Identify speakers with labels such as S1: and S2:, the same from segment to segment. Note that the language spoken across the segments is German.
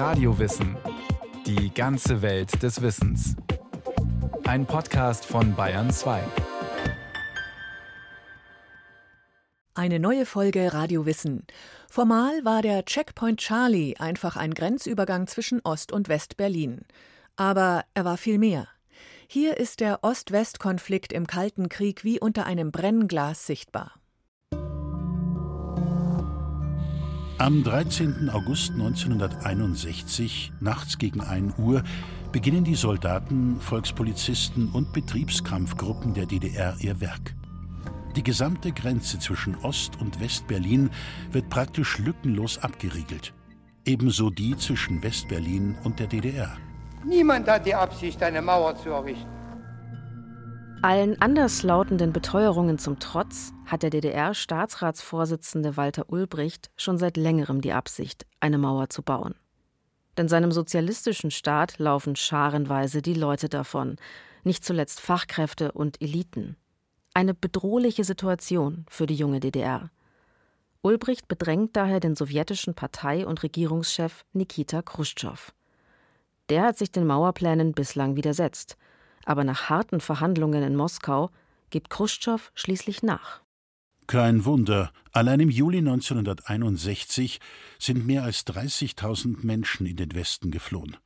S1: Radiowissen. Die ganze Welt des Wissens. Ein Podcast von Bayern 2.
S2: Eine neue Folge Radiowissen. Formal war der Checkpoint Charlie einfach ein Grenzübergang zwischen Ost- und West-Berlin. Aber er war viel mehr. Hier ist der Ost-West-Konflikt im Kalten Krieg wie unter einem Brennglas sichtbar.
S3: Am 13. August 1961, nachts gegen 1 Uhr, beginnen die Soldaten, Volkspolizisten und Betriebskampfgruppen der DDR ihr Werk. Die gesamte Grenze zwischen Ost- und West-Berlin wird praktisch lückenlos abgeriegelt. Ebenso die zwischen West-Berlin und der DDR.
S4: Niemand hat die Absicht, eine Mauer zu errichten.
S5: Allen anderslautenden Beteuerungen zum Trotz hat der DDR-Staatsratsvorsitzende Walter Ulbricht schon seit längerem die Absicht, eine Mauer zu bauen. Denn seinem sozialistischen Staat laufen scharenweise die Leute davon, nicht zuletzt Fachkräfte und Eliten. Eine bedrohliche Situation für die junge DDR. Ulbricht bedrängt daher den sowjetischen Partei- und Regierungschef Nikita Khrushchev. Der hat sich den Mauerplänen bislang widersetzt – aber nach harten Verhandlungen in Moskau gibt Khrushchev schließlich nach.
S3: Kein Wunder, allein im Juli 1961 sind mehr als 30.000 Menschen in den Westen geflohen.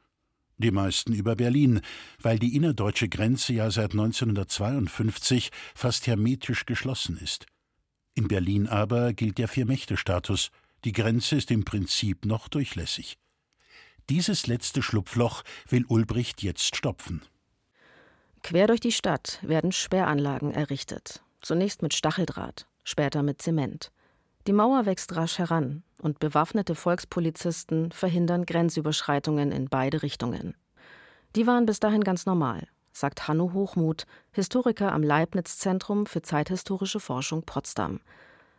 S3: Die meisten über Berlin, weil die innerdeutsche Grenze ja seit 1952 fast hermetisch geschlossen ist. In Berlin aber gilt der Vier-Mächte-Status. Die Grenze ist im Prinzip noch durchlässig. Dieses letzte Schlupfloch will Ulbricht jetzt stopfen.
S5: Quer durch die Stadt werden Sperranlagen errichtet. Zunächst mit Stacheldraht, später mit Zement. Die Mauer wächst rasch heran und bewaffnete Volkspolizisten verhindern Grenzüberschreitungen in beide Richtungen. Die waren bis dahin ganz normal, sagt Hanno Hochmuth, Historiker am Leibniz-Zentrum für zeithistorische Forschung Potsdam.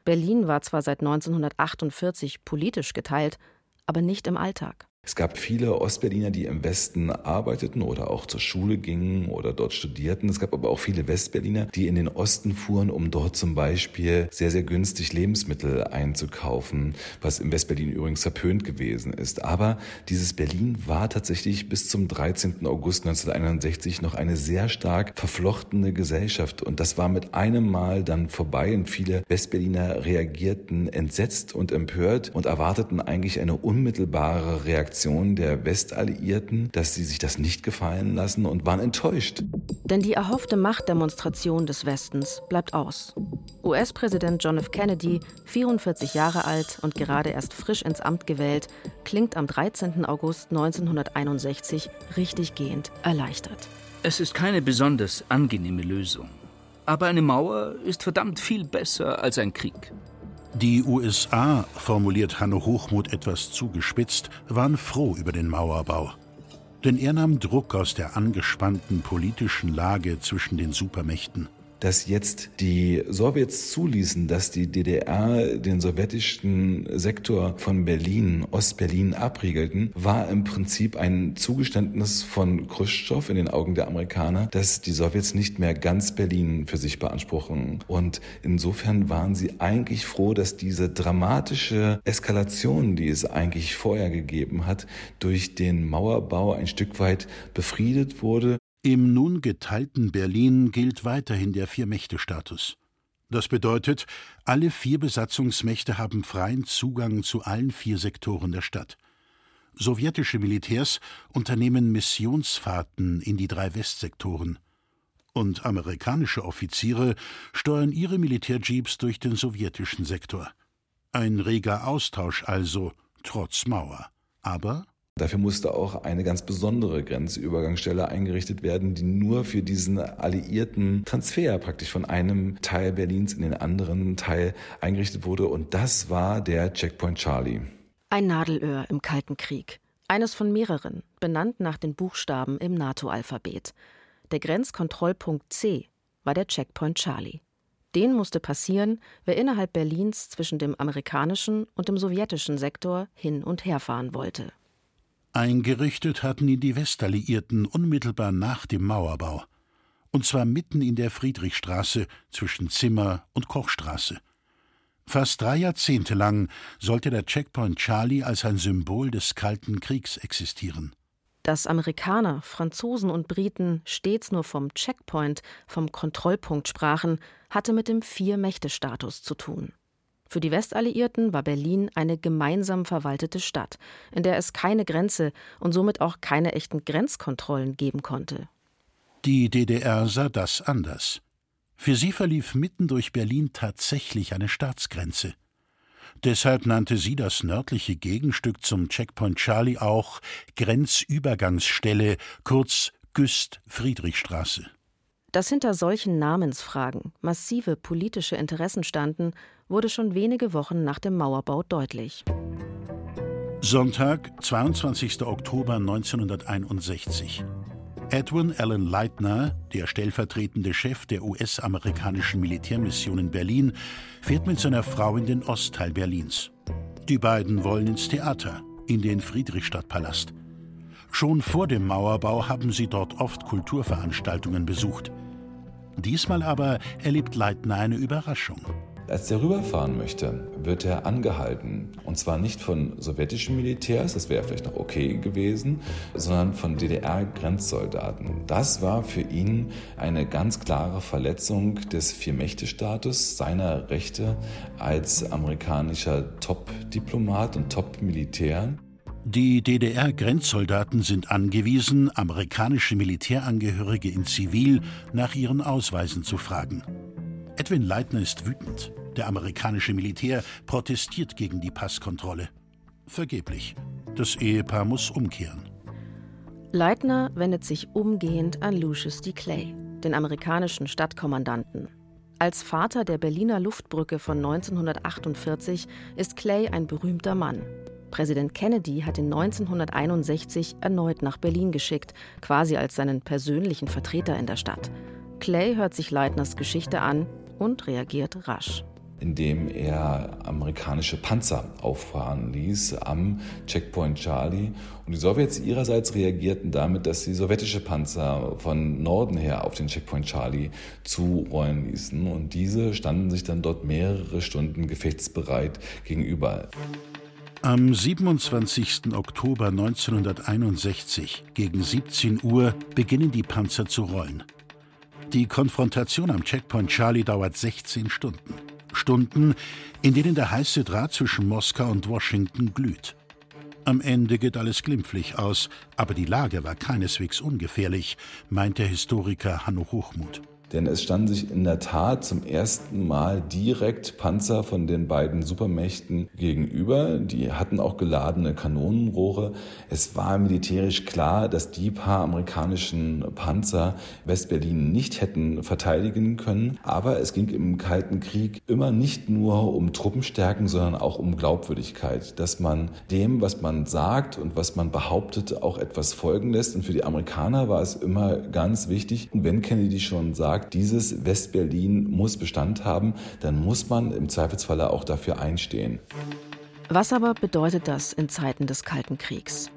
S5: Berlin war zwar seit 1948 politisch geteilt, aber nicht im Alltag.
S6: Es gab viele Ostberliner, die im Westen arbeiteten oder auch zur Schule gingen oder dort studierten. Es gab aber auch viele Westberliner, die in den Osten fuhren, um dort zum Beispiel sehr, sehr günstig Lebensmittel einzukaufen, was im Westberlin übrigens verpönt gewesen ist. Aber dieses Berlin war tatsächlich bis zum 13. August 1961 noch eine sehr stark verflochtene Gesellschaft. Und das war mit einem Mal dann vorbei und viele Westberliner reagierten entsetzt und empört und erwarteten eigentlich eine unmittelbare Reaktion Reaktion der Westalliierten, dass sie sich das nicht gefallen lassen und waren enttäuscht.
S5: Denn die erhoffte Machtdemonstration des Westens bleibt aus. US-Präsident John F. Kennedy, 44 Jahre alt und gerade erst frisch ins Amt gewählt, klingt am 13. August 1961 richtig gehend erleichtert.
S7: Es ist keine besonders angenehme Lösung. Aber eine Mauer ist verdammt viel besser als ein Krieg.
S3: Die USA, formuliert Hanno Hochmuth etwas zugespitzt, waren froh über den Mauerbau. Denn er nahm Druck aus der angespannten politischen Lage zwischen den Supermächten
S6: dass jetzt die Sowjets zuließen, dass die DDR den sowjetischen Sektor von Berlin, Ostberlin abriegelten, war im Prinzip ein Zugeständnis von Khrushchev in den Augen der Amerikaner, dass die Sowjets nicht mehr ganz Berlin für sich beanspruchen. Und insofern waren sie eigentlich froh, dass diese dramatische Eskalation, die es eigentlich vorher gegeben hat, durch den Mauerbau ein Stück weit befriedet wurde
S3: im nun geteilten Berlin gilt weiterhin der Vier-Mächte-Status. Das bedeutet, alle vier Besatzungsmächte haben freien Zugang zu allen vier Sektoren der Stadt. Sowjetische Militärs unternehmen Missionsfahrten in die drei Westsektoren. Und amerikanische Offiziere steuern ihre Militärjeeps durch den sowjetischen Sektor. Ein reger Austausch also, trotz Mauer. Aber
S6: Dafür musste auch eine ganz besondere Grenzübergangsstelle eingerichtet werden, die nur für diesen alliierten Transfer praktisch von einem Teil Berlins in den anderen Teil eingerichtet wurde. Und das war der Checkpoint Charlie.
S5: Ein Nadelöhr im Kalten Krieg. Eines von mehreren, benannt nach den Buchstaben im NATO-Alphabet. Der Grenzkontrollpunkt C war der Checkpoint Charlie. Den musste passieren, wer innerhalb Berlins zwischen dem amerikanischen und dem sowjetischen Sektor hin und her fahren wollte.
S3: Eingerichtet hatten ihn die Westalliierten unmittelbar nach dem Mauerbau. Und zwar mitten in der Friedrichstraße zwischen Zimmer und Kochstraße. Fast drei Jahrzehnte lang sollte der Checkpoint Charlie als ein Symbol des Kalten Kriegs existieren.
S5: Dass Amerikaner, Franzosen und Briten stets nur vom Checkpoint, vom Kontrollpunkt sprachen, hatte mit dem Vier-Mächte-Status zu tun. Für die Westalliierten war Berlin eine gemeinsam verwaltete Stadt, in der es keine Grenze und somit auch keine echten Grenzkontrollen geben konnte.
S3: Die DDR sah das anders. Für sie verlief mitten durch Berlin tatsächlich eine Staatsgrenze. Deshalb nannte sie das nördliche Gegenstück zum Checkpoint Charlie auch Grenzübergangsstelle, kurz Güst Friedrichstraße.
S5: Dass hinter solchen Namensfragen massive politische Interessen standen, wurde schon wenige Wochen nach dem Mauerbau deutlich.
S3: Sonntag, 22. Oktober 1961. Edwin Allen Leitner, der stellvertretende Chef der US-amerikanischen Militärmission in Berlin, fährt mit seiner Frau in den Ostteil Berlins. Die beiden wollen ins Theater, in den Friedrichstadtpalast. Schon vor dem Mauerbau haben sie dort oft Kulturveranstaltungen besucht. Diesmal aber erlebt Leitner eine Überraschung.
S6: Als der rüberfahren möchte, wird er angehalten. Und zwar nicht von sowjetischen Militärs, das wäre vielleicht noch okay gewesen, sondern von DDR-Grenzsoldaten. Das war für ihn eine ganz klare Verletzung des Vier-Mächte-Status, seiner Rechte als amerikanischer Top-Diplomat und Top-Militär.
S3: Die DDR-Grenzsoldaten sind angewiesen, amerikanische Militärangehörige in Zivil nach ihren Ausweisen zu fragen. Edwin Leitner ist wütend. Der amerikanische Militär protestiert gegen die Passkontrolle. Vergeblich. Das Ehepaar muss umkehren.
S5: Leitner wendet sich umgehend an Lucius D. Clay, den amerikanischen Stadtkommandanten. Als Vater der Berliner Luftbrücke von 1948 ist Clay ein berühmter Mann. Präsident Kennedy hat ihn 1961 erneut nach Berlin geschickt, quasi als seinen persönlichen Vertreter in der Stadt. Clay hört sich Leitners Geschichte an und reagiert rasch
S6: indem er amerikanische Panzer auffahren ließ am Checkpoint Charlie. Und die Sowjets ihrerseits reagierten damit, dass sie sowjetische Panzer von Norden her auf den Checkpoint Charlie zurollen ließen. Und diese standen sich dann dort mehrere Stunden gefechtsbereit gegenüber.
S3: Am 27. Oktober 1961 gegen 17 Uhr beginnen die Panzer zu rollen. Die Konfrontation am Checkpoint Charlie dauert 16 Stunden. Stunden, in denen der heiße Draht zwischen Moskau und Washington glüht. Am Ende geht alles glimpflich aus, aber die Lage war keineswegs ungefährlich, meint der Historiker Hanno Hochmuth.
S6: Denn es standen sich in der Tat zum ersten Mal direkt Panzer von den beiden Supermächten gegenüber. Die hatten auch geladene Kanonenrohre. Es war militärisch klar, dass die paar amerikanischen Panzer Westberlin nicht hätten verteidigen können. Aber es ging im Kalten Krieg immer nicht nur um Truppenstärken, sondern auch um Glaubwürdigkeit. Dass man dem, was man sagt und was man behauptet, auch etwas folgen lässt. Und für die Amerikaner war es immer ganz wichtig, wenn Kennedy schon sagt, sagt, dieses Westberlin muss Bestand haben, dann muss man im Zweifelsfalle auch dafür einstehen.
S5: Was aber bedeutet das in Zeiten des Kalten Kriegs?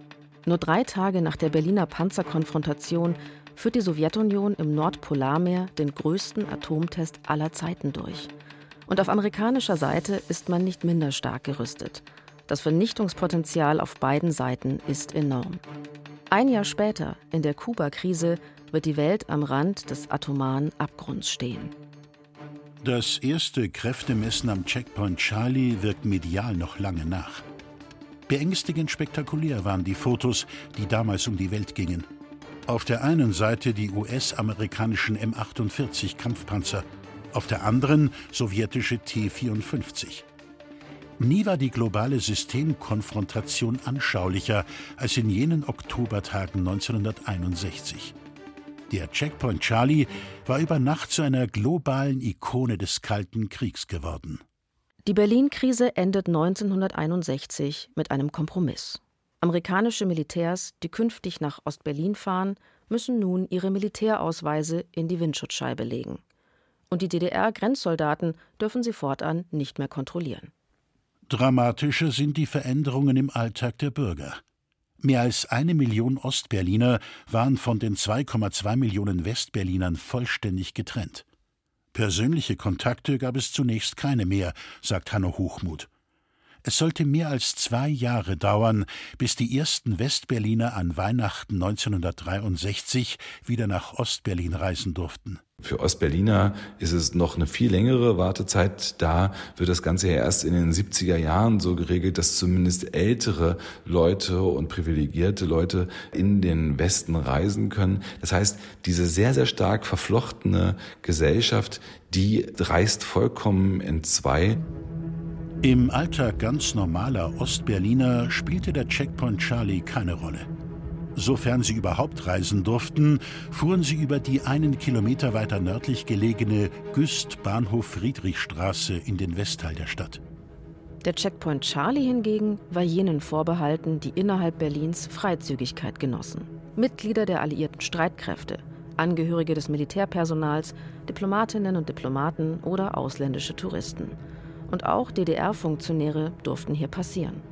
S5: Nur drei Tage nach der Berliner Panzerkonfrontation führt die Sowjetunion im Nordpolarmeer den größten Atomtest aller Zeiten durch. Und auf amerikanischer Seite ist man nicht minder stark gerüstet. Das Vernichtungspotenzial auf beiden Seiten ist enorm. Ein Jahr später, in der Kuba-Krise, wird die Welt am Rand des atomaren Abgrunds stehen.
S3: Das erste Kräftemessen am Checkpoint Charlie wirkt medial noch lange nach. Beängstigend spektakulär waren die Fotos, die damals um die Welt gingen. Auf der einen Seite die US-amerikanischen M48 Kampfpanzer, auf der anderen sowjetische T-54. Nie war die globale Systemkonfrontation anschaulicher als in jenen Oktobertagen 1961. Der Checkpoint Charlie war über Nacht zu einer globalen Ikone des Kalten Kriegs geworden.
S5: Die Berlin-Krise endet 1961 mit einem Kompromiss. Amerikanische Militärs, die künftig nach Ostberlin fahren, müssen nun ihre Militärausweise in die Windschutzscheibe legen. Und die DDR-Grenzsoldaten dürfen sie fortan nicht mehr kontrollieren.
S3: Dramatischer sind die Veränderungen im Alltag der Bürger. Mehr als eine Million Ostberliner waren von den 2,2 Millionen Westberlinern vollständig getrennt. Persönliche Kontakte gab es zunächst keine mehr, sagt Hanno Hochmuth. Es sollte mehr als zwei Jahre dauern, bis die ersten Westberliner an Weihnachten 1963 wieder nach Ostberlin reisen durften.
S6: Für Ostberliner ist es noch eine viel längere Wartezeit. Da wird das Ganze ja erst in den 70er Jahren so geregelt, dass zumindest ältere Leute und privilegierte Leute in den Westen reisen können. Das heißt, diese sehr, sehr stark verflochtene Gesellschaft, die reißt vollkommen in zwei.
S3: Im Alltag ganz normaler Ostberliner spielte der Checkpoint Charlie keine Rolle. Sofern sie überhaupt reisen durften, fuhren sie über die einen Kilometer weiter nördlich gelegene Güst-Bahnhof-Friedrichstraße in den Westteil der Stadt.
S5: Der Checkpoint Charlie hingegen war jenen vorbehalten, die innerhalb Berlins Freizügigkeit genossen. Mitglieder der alliierten Streitkräfte, Angehörige des Militärpersonals, Diplomatinnen und Diplomaten oder ausländische Touristen – und auch DDR-Funktionäre durften hier passieren.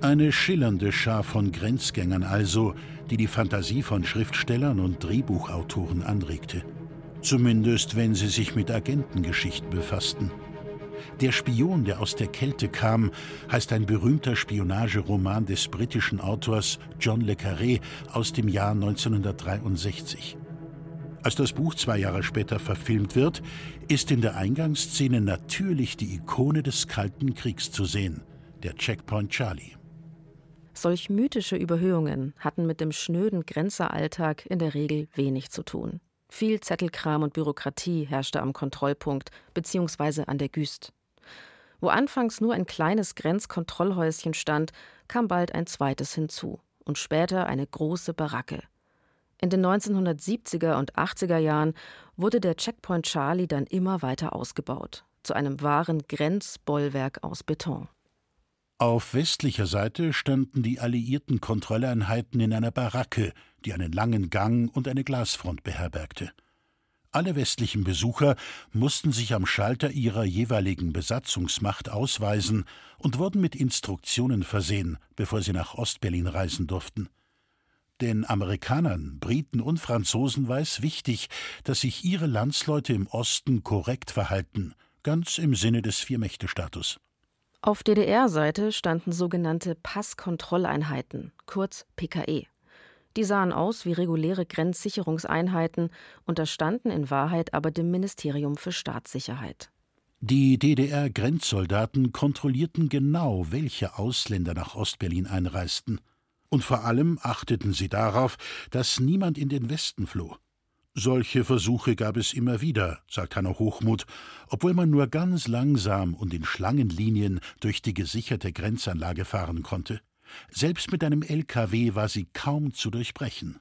S3: Eine schillernde Schar von Grenzgängern also, die die Fantasie von Schriftstellern und Drehbuchautoren anregte. Zumindest wenn sie sich mit Agentengeschichten befassten. Der Spion, der aus der Kälte kam, heißt ein berühmter Spionageroman des britischen Autors John le Carré aus dem Jahr 1963. Als das Buch zwei Jahre später verfilmt wird, ist in der Eingangsszene natürlich die Ikone des Kalten Kriegs zu sehen, der Checkpoint Charlie.
S5: Solch mythische Überhöhungen hatten mit dem schnöden Grenzeralltag in der Regel wenig zu tun. Viel Zettelkram und Bürokratie herrschte am Kontrollpunkt bzw. an der Güst. Wo anfangs nur ein kleines Grenzkontrollhäuschen stand, kam bald ein zweites hinzu und später eine große Baracke. In den 1970er und 80er Jahren wurde der Checkpoint Charlie dann immer weiter ausgebaut, zu einem wahren Grenzbollwerk aus Beton.
S3: Auf westlicher Seite standen die alliierten Kontrolleinheiten in einer Baracke, die einen langen Gang und eine Glasfront beherbergte. Alle westlichen Besucher mussten sich am Schalter ihrer jeweiligen Besatzungsmacht ausweisen und wurden mit Instruktionen versehen, bevor sie nach Ostberlin reisen durften. Den Amerikanern, Briten und Franzosen war es wichtig, dass sich ihre Landsleute im Osten korrekt verhalten, ganz im Sinne des Vier-Mächte-Status.
S5: Auf DDR-Seite standen sogenannte Passkontrolleinheiten, kurz PKE. Die sahen aus wie reguläre Grenzsicherungseinheiten, unterstanden in Wahrheit aber dem Ministerium für Staatssicherheit.
S3: Die DDR-Grenzsoldaten kontrollierten genau, welche Ausländer nach Ostberlin einreisten. Und vor allem achteten sie darauf, dass niemand in den Westen floh. Solche Versuche gab es immer wieder, sagt Hanno Hochmuth, obwohl man nur ganz langsam und in Schlangenlinien durch die gesicherte Grenzanlage fahren konnte. Selbst mit einem LKW war sie kaum zu durchbrechen.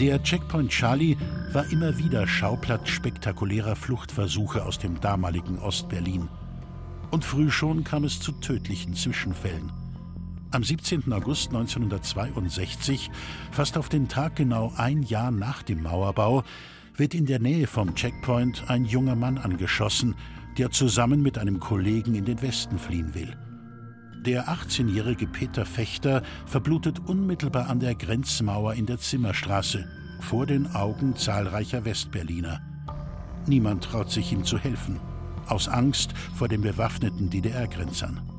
S3: Der Checkpoint Charlie war immer wieder Schauplatz spektakulärer Fluchtversuche aus dem damaligen Ostberlin. Und früh schon kam es zu tödlichen Zwischenfällen. Am 17. August 1962, fast auf den Tag genau ein Jahr nach dem Mauerbau, wird in der Nähe vom Checkpoint ein junger Mann angeschossen, der zusammen mit einem Kollegen in den Westen fliehen will. Der 18-jährige Peter Fechter verblutet unmittelbar an der Grenzmauer in der Zimmerstraße, vor den Augen zahlreicher Westberliner. Niemand traut sich ihm zu helfen, aus Angst vor den bewaffneten DDR-Grenzern.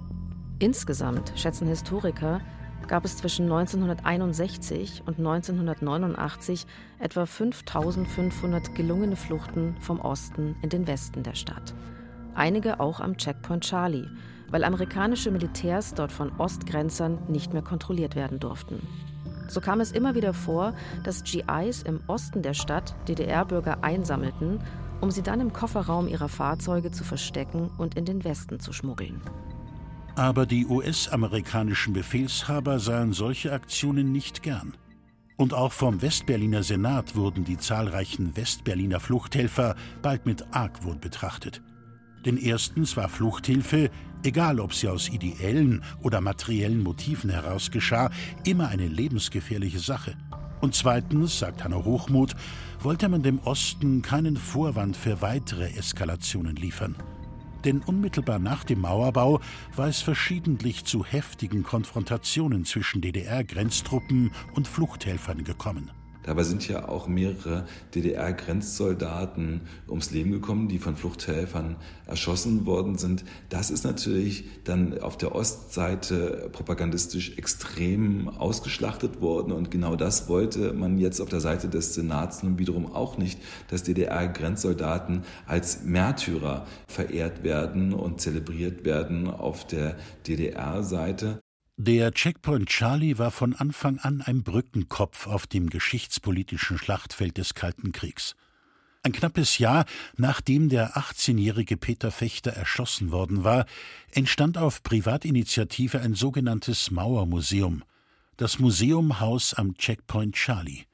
S5: Insgesamt, schätzen Historiker, gab es zwischen 1961 und 1989 etwa 5500 gelungene Fluchten vom Osten in den Westen der Stadt. Einige auch am Checkpoint Charlie, weil amerikanische Militärs dort von Ostgrenzern nicht mehr kontrolliert werden durften. So kam es immer wieder vor, dass GIs im Osten der Stadt DDR-Bürger einsammelten, um sie dann im Kofferraum ihrer Fahrzeuge zu verstecken und in den Westen zu schmuggeln.
S3: Aber die US-amerikanischen Befehlshaber sahen solche Aktionen nicht gern. Und auch vom Westberliner Senat wurden die zahlreichen Westberliner Fluchthelfer bald mit Argwohn betrachtet. Denn erstens war Fluchthilfe, egal ob sie aus ideellen oder materiellen Motiven heraus geschah, immer eine lebensgefährliche Sache. Und zweitens, sagt Hanno Hochmuth, wollte man dem Osten keinen Vorwand für weitere Eskalationen liefern denn unmittelbar nach dem Mauerbau war es verschiedentlich zu heftigen Konfrontationen zwischen DDR-Grenztruppen und Fluchthelfern gekommen.
S6: Dabei sind ja auch mehrere DDR-Grenzsoldaten ums Leben gekommen, die von Fluchthelfern erschossen worden sind. Das ist natürlich dann auf der Ostseite propagandistisch extrem ausgeschlachtet worden. Und genau das wollte man jetzt auf der Seite des Senats nun wiederum auch nicht, dass DDR-Grenzsoldaten als Märtyrer verehrt werden und zelebriert werden auf der DDR-Seite.
S3: Der Checkpoint Charlie war von Anfang an ein Brückenkopf auf dem geschichtspolitischen Schlachtfeld des Kalten Kriegs. Ein knappes Jahr nachdem der 18-jährige Peter Fechter erschossen worden war, entstand auf Privatinitiative ein sogenanntes Mauermuseum, das Museumhaus am Checkpoint Charlie.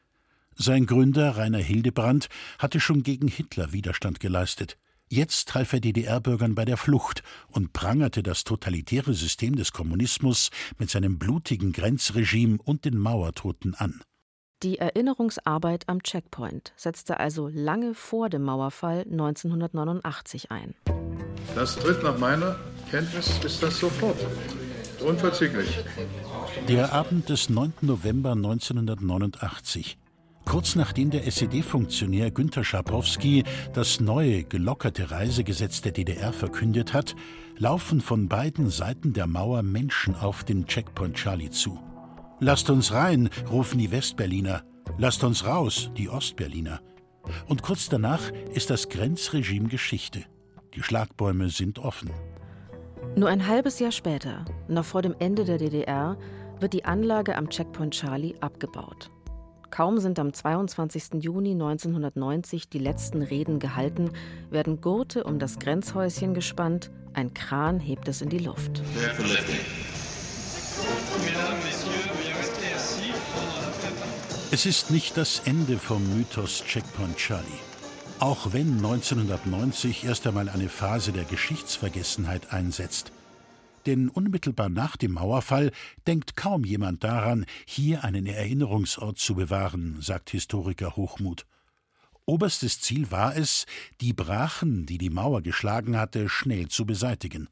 S3: Sein Gründer Rainer Hildebrand hatte schon gegen Hitler Widerstand geleistet. Jetzt half er DDR-Bürgern bei der Flucht und prangerte das totalitäre System des Kommunismus mit seinem blutigen Grenzregime und den Mauertoten an.
S5: Die Erinnerungsarbeit am Checkpoint setzte also lange vor dem Mauerfall 1989 ein.
S8: Das tritt nach meiner Kenntnis ist das sofort. Unverzüglich.
S3: Der Abend des 9. November 1989. Kurz nachdem der SED-Funktionär Günter Schabowski das neue, gelockerte Reisegesetz der DDR verkündet hat, laufen von beiden Seiten der Mauer Menschen auf den Checkpoint Charlie zu. Lasst uns rein, rufen die Westberliner. Lasst uns raus, die Ostberliner. Und kurz danach ist das Grenzregime Geschichte. Die Schlagbäume sind offen.
S5: Nur ein halbes Jahr später, noch vor dem Ende der DDR, wird die Anlage am Checkpoint Charlie abgebaut. Kaum sind am 22. Juni 1990 die letzten Reden gehalten, werden Gurte um das Grenzhäuschen gespannt, ein Kran hebt es in die Luft.
S3: Es ist nicht das Ende vom Mythos Checkpoint Charlie. Auch wenn 1990 erst einmal eine Phase der Geschichtsvergessenheit einsetzt, denn unmittelbar nach dem Mauerfall denkt kaum jemand daran, hier einen Erinnerungsort zu bewahren, sagt Historiker Hochmuth. Oberstes Ziel war es, die Brachen, die die Mauer geschlagen hatte, schnell zu beseitigen.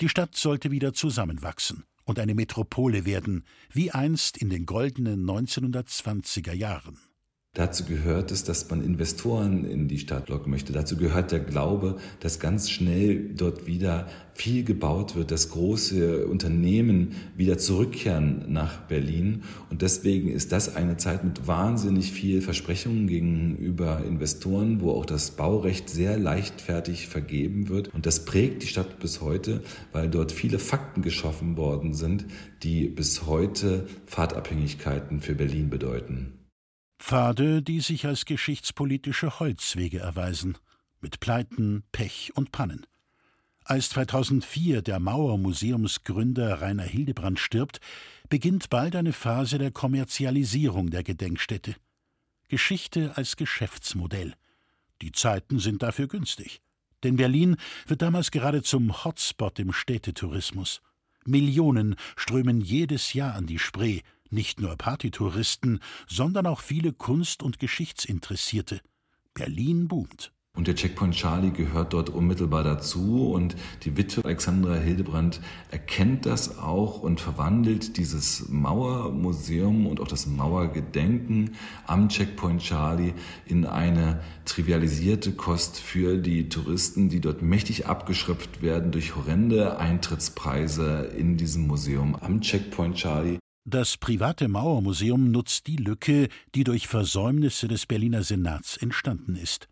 S3: Die Stadt sollte wieder zusammenwachsen und eine Metropole werden, wie einst in den goldenen 1920er Jahren.
S6: Dazu gehört es, dass man Investoren in die Stadt locken möchte. Dazu gehört der Glaube, dass ganz schnell dort wieder viel gebaut wird, dass große Unternehmen wieder zurückkehren nach Berlin. Und deswegen ist das eine Zeit mit wahnsinnig viel Versprechungen gegenüber Investoren, wo auch das Baurecht sehr leichtfertig vergeben wird. Und das prägt die Stadt bis heute, weil dort viele Fakten geschaffen worden sind, die bis heute Fahrtabhängigkeiten für Berlin bedeuten.
S3: Pfade, die sich als geschichtspolitische Holzwege erweisen, mit Pleiten, Pech und Pannen. Als 2004 der Mauermuseumsgründer Rainer Hildebrand stirbt, beginnt bald eine Phase der Kommerzialisierung der Gedenkstätte. Geschichte als Geschäftsmodell. Die Zeiten sind dafür günstig. Denn Berlin wird damals gerade zum Hotspot im Städtetourismus. Millionen strömen jedes Jahr an die Spree, nicht nur Partytouristen, sondern auch viele Kunst- und Geschichtsinteressierte. Berlin boomt.
S6: Und der Checkpoint Charlie gehört dort unmittelbar dazu. Und die Witwe Alexandra Hildebrand erkennt das auch und verwandelt dieses Mauermuseum und auch das Mauergedenken am Checkpoint Charlie in eine trivialisierte Kost für die Touristen, die dort mächtig abgeschröpft werden durch horrende Eintrittspreise in diesem Museum am Checkpoint Charlie.
S3: Das private Mauermuseum nutzt die Lücke, die durch Versäumnisse des Berliner Senats entstanden ist.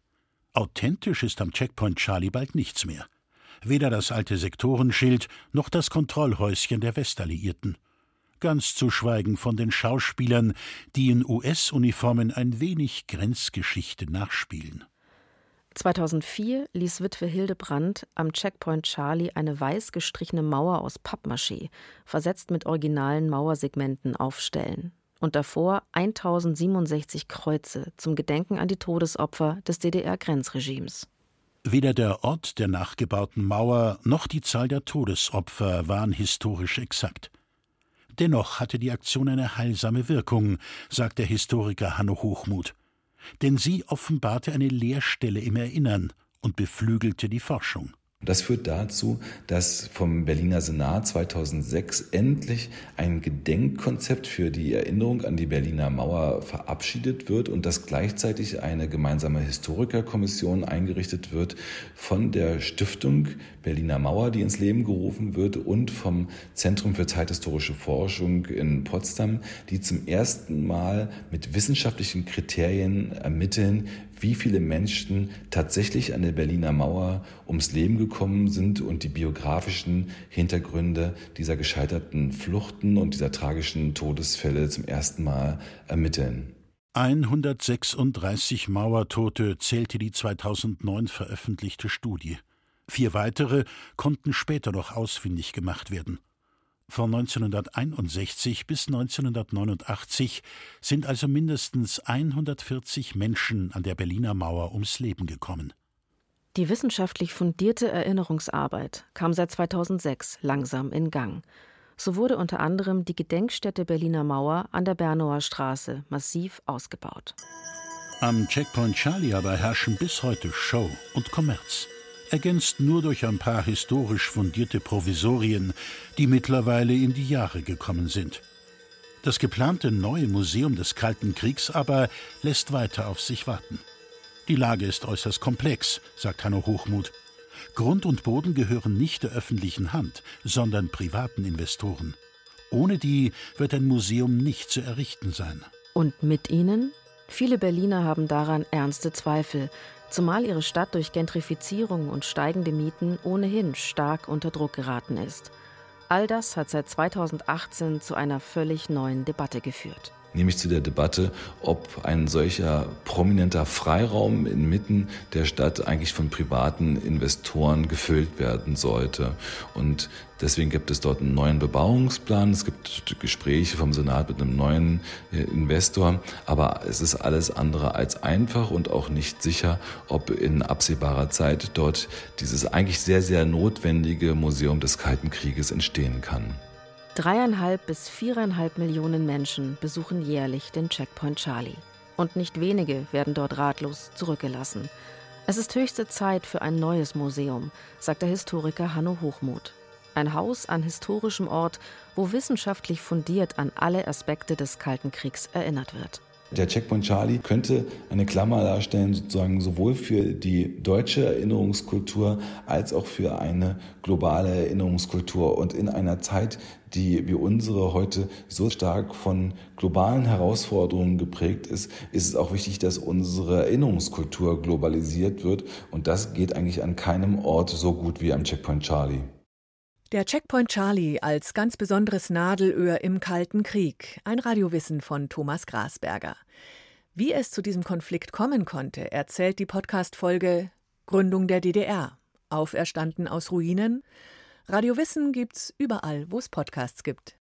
S3: Authentisch ist am Checkpoint Charlie bald nichts mehr. Weder das alte Sektorenschild noch das Kontrollhäuschen der Westalliierten. Ganz zu schweigen von den Schauspielern, die in US-Uniformen ein wenig Grenzgeschichte nachspielen.
S5: 2004 ließ Witwe Hildebrand am Checkpoint Charlie eine weiß gestrichene Mauer aus Pappmaché, versetzt mit originalen Mauersegmenten, aufstellen und davor 1067 Kreuze zum Gedenken an die Todesopfer des DDR-Grenzregimes.
S3: Weder der Ort der nachgebauten Mauer noch die Zahl der Todesopfer waren historisch exakt. Dennoch hatte die Aktion eine heilsame Wirkung, sagt der Historiker Hanno Hochmuth denn sie offenbarte eine Leerstelle im Erinnern und beflügelte die Forschung.
S6: Das führt dazu, dass vom Berliner Senat 2006 endlich ein Gedenkkonzept für die Erinnerung an die Berliner Mauer verabschiedet wird und dass gleichzeitig eine gemeinsame Historikerkommission eingerichtet wird von der Stiftung Berliner Mauer, die ins Leben gerufen wird, und vom Zentrum für zeithistorische Forschung in Potsdam, die zum ersten Mal mit wissenschaftlichen Kriterien ermitteln, wie viele Menschen tatsächlich an der Berliner Mauer ums Leben gekommen sind und die biografischen Hintergründe dieser gescheiterten Fluchten und dieser tragischen Todesfälle zum ersten Mal ermitteln.
S3: 136 Mauertote zählte die 2009 veröffentlichte Studie. Vier weitere konnten später noch ausfindig gemacht werden. Von 1961 bis 1989 sind also mindestens 140 Menschen an der Berliner Mauer ums Leben gekommen.
S5: Die wissenschaftlich fundierte Erinnerungsarbeit kam seit 2006 langsam in Gang. So wurde unter anderem die Gedenkstätte Berliner Mauer an der Bernauer Straße massiv ausgebaut.
S3: Am Checkpoint Charlie aber herrschen bis heute Show und Kommerz ergänzt nur durch ein paar historisch fundierte Provisorien, die mittlerweile in die Jahre gekommen sind. Das geplante neue Museum des Kalten Kriegs aber lässt weiter auf sich warten. Die Lage ist äußerst komplex, sagt Hanno Hochmuth. Grund und Boden gehören nicht der öffentlichen Hand, sondern privaten Investoren. Ohne die wird ein Museum nicht zu errichten sein.
S5: Und mit ihnen? Viele Berliner haben daran ernste Zweifel, zumal ihre Stadt durch Gentrifizierung und steigende Mieten ohnehin stark unter Druck geraten ist. All das hat seit 2018 zu einer völlig neuen Debatte geführt
S6: nämlich zu der Debatte, ob ein solcher prominenter Freiraum inmitten der Stadt eigentlich von privaten Investoren gefüllt werden sollte. Und deswegen gibt es dort einen neuen Bebauungsplan, es gibt Gespräche vom Senat mit einem neuen äh, Investor, aber es ist alles andere als einfach und auch nicht sicher, ob in absehbarer Zeit dort dieses eigentlich sehr, sehr notwendige Museum des Kalten Krieges entstehen kann.
S5: Dreieinhalb bis viereinhalb Millionen Menschen besuchen jährlich den Checkpoint Charlie. Und nicht wenige werden dort ratlos zurückgelassen. Es ist höchste Zeit für ein neues Museum, sagt der Historiker Hanno Hochmuth. Ein Haus an historischem Ort, wo wissenschaftlich fundiert an alle Aspekte des Kalten Kriegs erinnert wird.
S6: Der Checkpoint Charlie könnte eine Klammer darstellen, sozusagen sowohl für die deutsche Erinnerungskultur als auch für eine globale Erinnerungskultur. Und in einer Zeit, die wie unsere heute so stark von globalen Herausforderungen geprägt ist, ist es auch wichtig, dass unsere Erinnerungskultur globalisiert wird. Und das geht eigentlich an keinem Ort so gut wie am Checkpoint Charlie.
S2: Der Checkpoint Charlie als ganz besonderes Nadelöhr im Kalten Krieg. Ein Radiowissen von Thomas Grasberger. Wie es zu diesem Konflikt kommen konnte, erzählt die Podcast-Folge Gründung der DDR. Auferstanden aus Ruinen. Radiowissen gibt's überall, wo es Podcasts gibt.